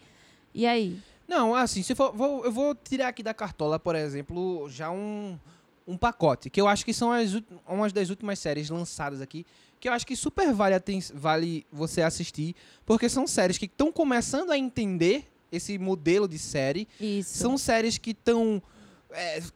E aí? Não, assim, se for, vou- eu vou tirar aqui da cartola, por exemplo, já um, um pacote, que eu acho que são as, umas das últimas séries lançadas aqui, que eu acho que super vale, vale você assistir, porque são séries que estão começando a entender esse modelo de série, Isso. são séries que estão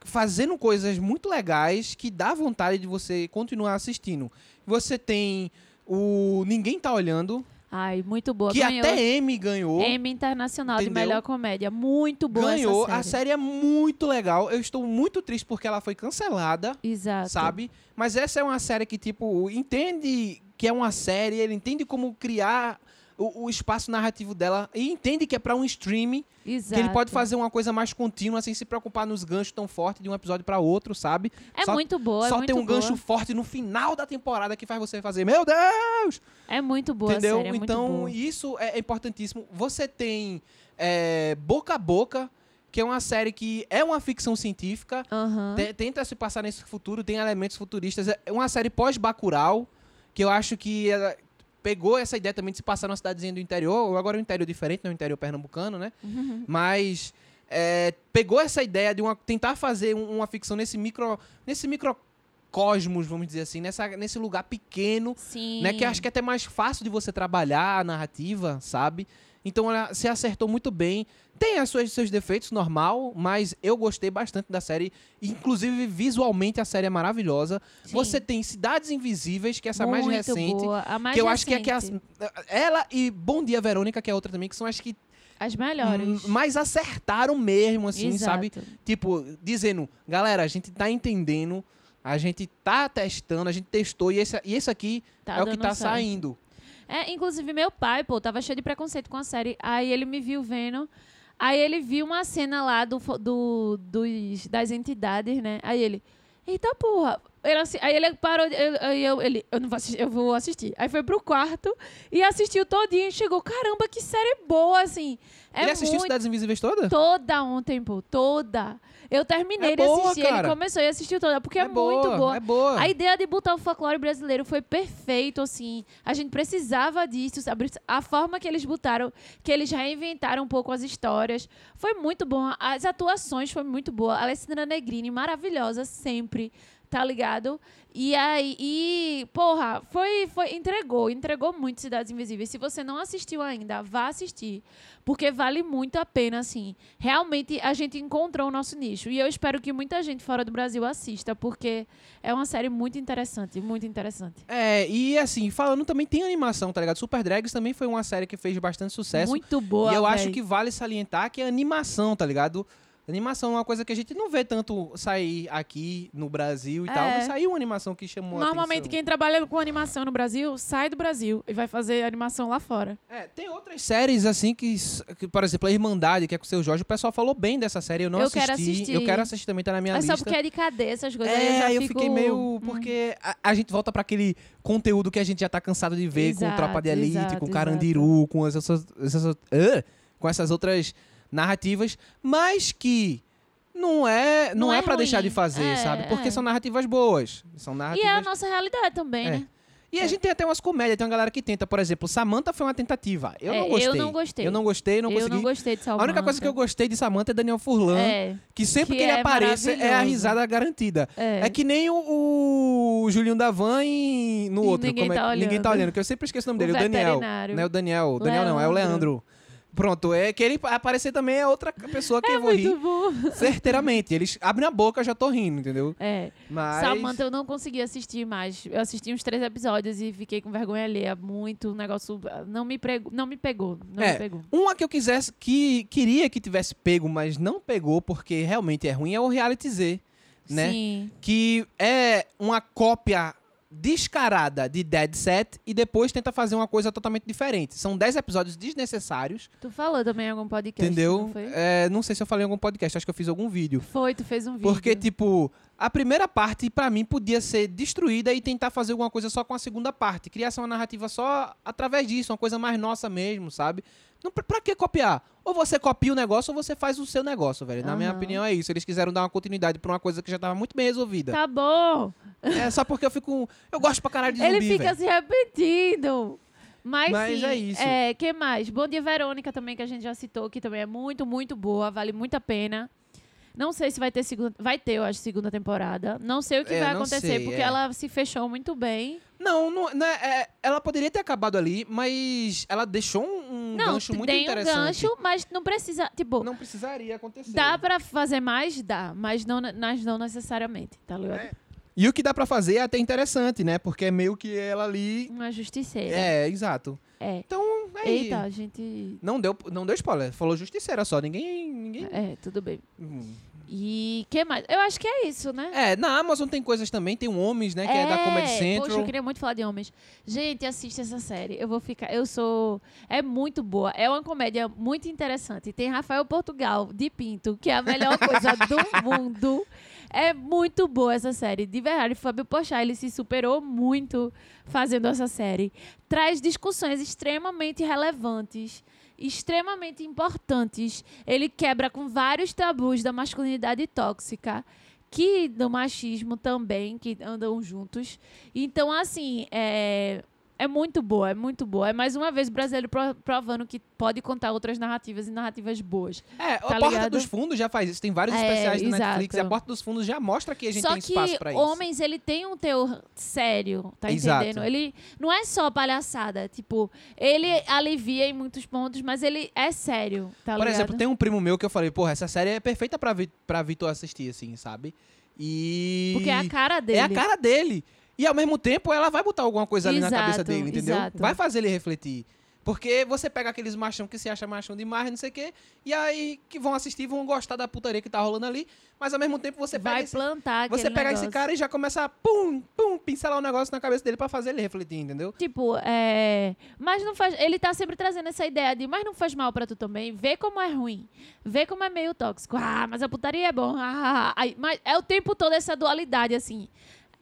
fazendo coisas muito legais que dá vontade de você continuar assistindo. Você tem o Ninguém Tá Olhando, Ai, muito boa. que Ganhou até M ganhou. M Internacional de Entendeu? Melhor Comédia. Muito boa ganhou. essa A série. série é muito legal. Eu estou muito triste porque ela foi cancelada, Exato. sabe? Mas essa é uma série que, tipo, entende que é uma série, ele entende como criar o, o espaço narrativo dela e entende que é pra um streaming, Exato. que ele pode fazer uma coisa mais contínua, sem se preocupar nos ganchos tão fortes de um episódio pra outro, sabe? É só- muito boa, Só é tem um boa. gancho forte no final da temporada que faz você fazer, meu Deus! É muito boa Entendeu? série, é então, isso é importantíssimo. Você tem é, Boca a Boca, que é uma série que é uma ficção científica, te- tenta se passar nesse futuro, tem elementos futuristas. É uma série pós-Bacurau, que eu acho que ela pegou essa ideia também de se passar numa cidadezinha do interior, ou agora um interior diferente, não um interior pernambucano, né? Uhum. Mas é, pegou essa ideia de uma, tentar fazer um- uma ficção nesse micro nesse microcosmos, vamos dizer assim, nessa, nesse lugar pequeno, Sim. né? Que acho que é até mais fácil de você trabalhar a narrativa, sabe? Então ela se acertou muito bem. Tem as suas, seus defeitos, normal, mas eu gostei bastante da série. Inclusive, visualmente, a série é maravilhosa. Sim. Você tem Cidades Invisíveis, que é essa mais Muito recente. boa. A mais Que eu acho que é que as, recente. ela e Bom Dia Verônica, que é outra também, que são as que As melhores. mais acertaram mesmo, assim, Exato. sabe? Tipo, dizendo, galera, a gente tá entendendo, a gente tá testando, a gente testou, e esse, e esse aqui Tá é o que tá certo. saindo. É, inclusive meu pai, pô, tava cheio de preconceito com a série. Aí ele me viu vendo. Aí ele viu uma cena lá do, do, dos, das entidades, né? Aí ele, eita porra. Ele aí ele parou, aí eu, ele, eu não vou assistir, eu vou assistir. Aí foi pro quarto e assistiu todinho e chegou, caramba, que série boa, assim. É Ele assistiu muito Cidades Invisíveis toda? toda ontem, pô, toda. Eu terminei É de boa, assistir, cara. ele começou e assistiu toda, porque é, muito boa. É boa. A ideia de botar o folclore brasileiro foi perfeito, assim. A gente precisava disso, sabe? A forma que eles botaram, que eles reinventaram um pouco as histórias, foi muito bom. As atuações foi muito boa. A Alessandra Negrini, maravilhosa sempre, tá ligado? E aí, e, porra, foi, foi, entregou, entregou muito Cidades Invisíveis. Se você não assistiu ainda, vá assistir. Porque vale muito a pena, assim. Realmente a gente encontrou o nosso nicho. E eu espero que muita gente fora do Brasil assista, porque é uma série muito interessante, muito interessante. É, e assim, falando também tem animação, tá ligado? Super Drags também foi uma série que fez bastante sucesso. Muito boa. e eu acho véi. que vale salientar que é animação, tá ligado? Animação é uma coisa que a gente não vê tanto sair aqui no Brasil e É. tal, mas saiu uma animação que chamou Normalmente quem trabalha com animação no Brasil sai do Brasil e vai fazer animação lá fora. É, tem outras séries assim que, que, por exemplo, a Irmandade, que é com o seu Jorge, o pessoal falou bem dessa série, eu não Eu assisti. quero assistir. Eu quero assistir também, tá na minha é lista. só porque é de cadeia essas coisas. aí eu É, eu fico... fiquei meio. Hum. Porque a, a gente volta pra aquele conteúdo que a gente já tá cansado de ver com Exato, Tropa de Elite, exato, com exato. Carandiru, com essas, essas, ah, com essas outras narrativas, mas que não é não, Não é, é para deixar de fazer, É, sabe? Porque é. são narrativas boas. São E narrativas. é a nossa realidade também, É. né? E a gente tem até umas comédias, tem uma galera que tenta, por exemplo, Samantha foi uma tentativa. Eu É, não eu gostei. não gostei. Eu não gostei, não eu consegui. não gostei de a Salmanta. única coisa que eu gostei de Samantha é Daniel Furlan, É, que sempre que que, ele é aparece é a risada garantida. é. É que nem o, o Julinho Davan em- no E outro. ninguém como é- tá olhando. ninguém tá olhando, que eu sempre esqueço o nome O dele, o Daniel. veterinário. Não é o Daniel. O Daniel não, é o Leandro. Pronto, é que ele aparecer também é outra pessoa que eu vou muito rir. bom. Certeiramente. Eles abrem a boca, já tô rindo, entendeu? É. Mas. Samantha eu não consegui assistir mais. Eu assisti uns três episódios e fiquei com vergonha alheia. Muito, o negócio não me, prego, não me pegou. Não É. me pegou. Uma que eu quisesse, que queria que tivesse pego, mas não pegou porque realmente é ruim, é o Reality Z, né? Sim. Que é uma cópia descarada de Dead Set e depois tenta fazer uma coisa totalmente diferente. São 10 episódios desnecessários, Tu falou também em algum podcast, entendeu? não? É, não sei se eu falei em algum podcast, acho que eu fiz algum vídeo. Foi, tu fez um vídeo. Porque, tipo, a primeira parte, pra mim, podia ser destruída e tentar fazer alguma coisa só com a segunda parte. Criar uma narrativa só através disso, uma coisa mais nossa mesmo, sabe? Não, pra, pra que copiar? Ou você copia o negócio ou você faz o seu negócio, velho. Na minha Aham. opinião é isso. Eles quiseram dar uma continuidade pra uma coisa que já tava muito bem resolvida. Tá bom. É só porque eu fico. Eu gosto pra caralho de Ele zumbi, fica velho. se repetindo. Mas, Mas sim, é isso. É, que mais? Bom Dia Verônica também, que a gente já citou, que também é muito, muito boa, vale muito a pena. Não sei se vai ter segunda. Vai ter, eu acho, segunda temporada. Não sei o que É, vai acontecer, sei, porque é. ela se fechou muito bem. Não, não, não é- é- ela poderia ter acabado ali, mas ela deixou um, um não, gancho muito tem um interessante. gancho, mas não precisa. Tipo, Não precisaria acontecer. dá pra fazer mais? Dá, mas não, mas não necessariamente, tá ligado? É. E o que dá pra fazer é até interessante, né? Porque é meio que ela ali. Uma justiceira. É, exato. É. Então, aí. Eita, a gente. Não deu, não deu spoiler. Falou justiceira só. Ninguém. ninguém... É, tudo bem. Hum. E que mais? Eu acho que é isso, né? É, na Amazon tem coisas também. Tem um Homens, né? Que é, da Comedy Central. Poxa, eu queria muito falar de homens. Gente, assiste essa série. Eu vou ficar. Eu sou. É muito boa. É uma comédia muito interessante. Tem Rafael Portugal de Pinto, que é a melhor coisa do mundo. É muito boa essa série. De verdade, Fábio Pochá, ele se superou muito fazendo essa série. Traz discussões extremamente relevantes, extremamente importantes. Ele quebra com vários tabus da masculinidade tóxica que do machismo também, que andam juntos. Então, assim, é, é muito boa, é muito boa. É mais uma vez o brasileiro pro- provando que pode contar outras narrativas e narrativas boas. É, Tá a Porta ligado? dos Fundos já faz isso. Tem vários É, especiais na. Netflix e a Porta dos Fundos já mostra que a gente Só tem espaço pra isso. Homens, ele tem um teor sério, tá Exato. entendendo? Ele não é só palhaçada, tipo, ele alivia em muitos pontos, mas ele é sério, tá Por ligado? exemplo, tem um primo meu que eu falei, porra, essa série é perfeita pra, Vi- pra Vitor assistir, assim, sabe? E. Porque é a cara dele. É a cara dele. E ao mesmo tempo ela vai botar alguma coisa ali na Exato, cabeça dele, entendeu? exato. Vai fazer ele refletir. Porque você pega aqueles machão que se acha machão demais, não sei o quê, e aí que vão assistir, vão gostar da putaria que tá rolando ali, mas ao mesmo tempo você pega Vai esse, plantar você pega esse negócio. cara e já começa a pum, pum, pincelar um negócio na cabeça dele pra fazer ele refletir, entendeu? Tipo, é. Mas não faz. Ele tá sempre trazendo essa ideia de, mas não faz mal pra tu também. Vê como é ruim. Vê como é meio tóxico. Ah, mas a putaria é bom. Ah, ah, ah. Mas é o tempo todo essa dualidade, assim.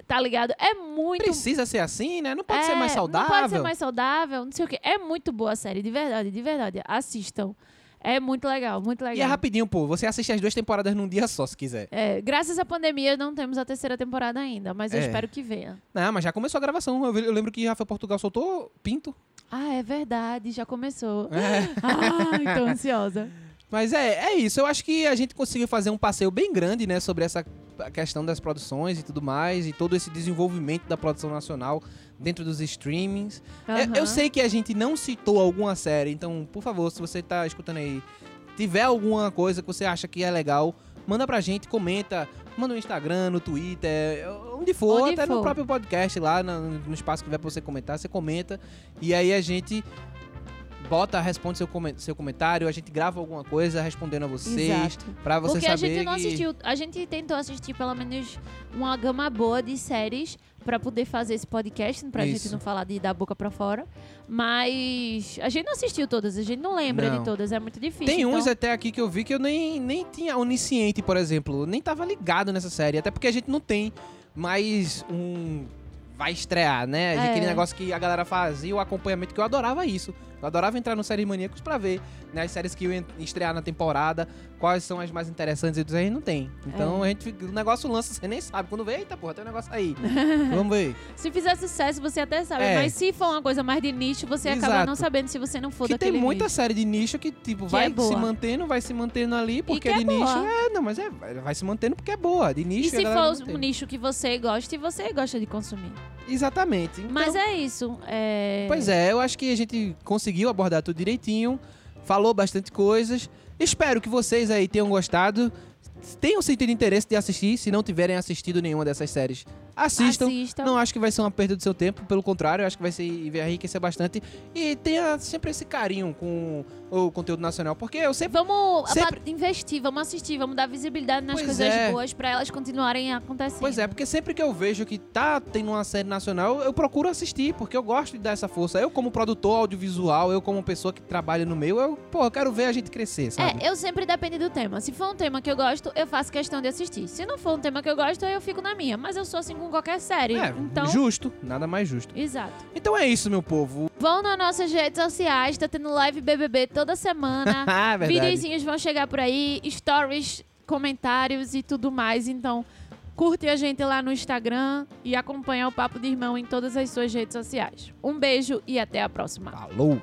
Tá ligado? É muito. Precisa ser assim, né? Não pode é, ser mais saudável. Não pode ser mais saudável, não sei o quê. É muito boa a série, de verdade, de verdade. Assistam. É muito legal, muito legal. E é rapidinho, pô. Você assiste as duas temporadas num dia só, se quiser. É, graças à pandemia, não temos a terceira temporada ainda, mas eu É. espero que venha. Não, mas já começou a gravação. Eu, lembro que Rafael Portugal soltou Pinto. Ah, é verdade, já começou. É. Ai, tô ansiosa. Mas é, é isso. Eu acho que a gente conseguiu fazer um passeio bem grande, né, sobre essa questão das produções e tudo mais, e todo esse desenvolvimento da produção nacional dentro dos streamings. É, Eu, Aham. sei que a gente não citou alguma série, então, por favor, se você tá escutando aí, tiver alguma coisa que você acha que é legal, manda pra gente, comenta, manda no Instagram, no Twitter, onde for, Onde até no for. próprio podcast lá, no, no espaço que tiver pra você comentar, você comenta, e aí a gente bota, responde seu, seu comentário, a gente grava alguma coisa respondendo a vocês, Exato. pra você Porque a saber gente não que... assistiu, a gente tentou assistir pelo menos uma gama boa de séries pra poder fazer esse podcast, pra Isso. gente não falar de da boca pra fora. Mas a gente não assistiu todas, a gente não lembra Não. de todas, é muito difícil. Tem uns então... até aqui que eu vi que eu nem, nem tinha onisciente, por exemplo. Nem tava ligado nessa série. Até porque a gente não tem mais um. Vai estrear, né? É. Aquele negócio que a galera fazia, o acompanhamento, que eu adorava isso. Eu adorava entrar no Séries Maníacos pra ver né, as séries que iam estrear na temporada, quais são as mais interessantes e tudo, a gente não tem. Então É. a gente, o negócio lança, você nem sabe. Quando vê, eita porra, tem um negócio aí. Vamos ver. Se fizer sucesso, você até sabe. É. Mas se for uma coisa mais de nicho, você acaba Exato. não sabendo se você não for Que tem daquele muita nicho. série de nicho que, tipo, Que vai é boa. se mantendo, vai se mantendo ali, porque que é de é nicho. boa. É, não, mas é, vai se mantendo porque é boa. De nicho E se for um nicho que você gosta e você gosta de consumir. Exatamente. Então, Mas é isso. É... Pois é, eu acho que a gente conseguiu abordar tudo direitinho, falou bastante coisas. Espero que vocês aí tenham gostado, tenham sentido interesse de assistir, se não tiverem assistido nenhuma dessas séries. Assistam. Assistam. Não acho que vai ser uma perda do seu tempo, pelo contrário, acho que vai ser vai enriquecer bastante. E tenha sempre esse carinho com o conteúdo nacional, porque eu sempre. Vamos Sempre- investir, vamos assistir, vamos dar visibilidade nas Pois coisas é. boas pra elas continuarem acontecendo. Pois é, porque sempre que eu vejo que tá tendo uma série nacional, eu procuro assistir, porque eu gosto de dar essa força. Eu, como produtor audiovisual, eu, como pessoa que trabalha no meio, eu, pô, eu quero ver a gente crescer, sabe? É, eu sempre depende do tema. Se for um tema que eu gosto, eu faço questão de assistir. Se não for um tema que eu gosto, eu fico na minha. Mas eu sou assim com qualquer série. É, então, justo, nada mais justo. exato. Então é isso, meu povo. Vão nas nossas redes sociais, tá tendo live BBB toda semana. Ah, verdade. Videozinhos vão chegar por aí, stories, comentários e tudo mais. Então, Curte a gente lá no Instagram e acompanha o Papo de Irmão em todas as suas redes sociais. Um beijo e até a próxima. Falou!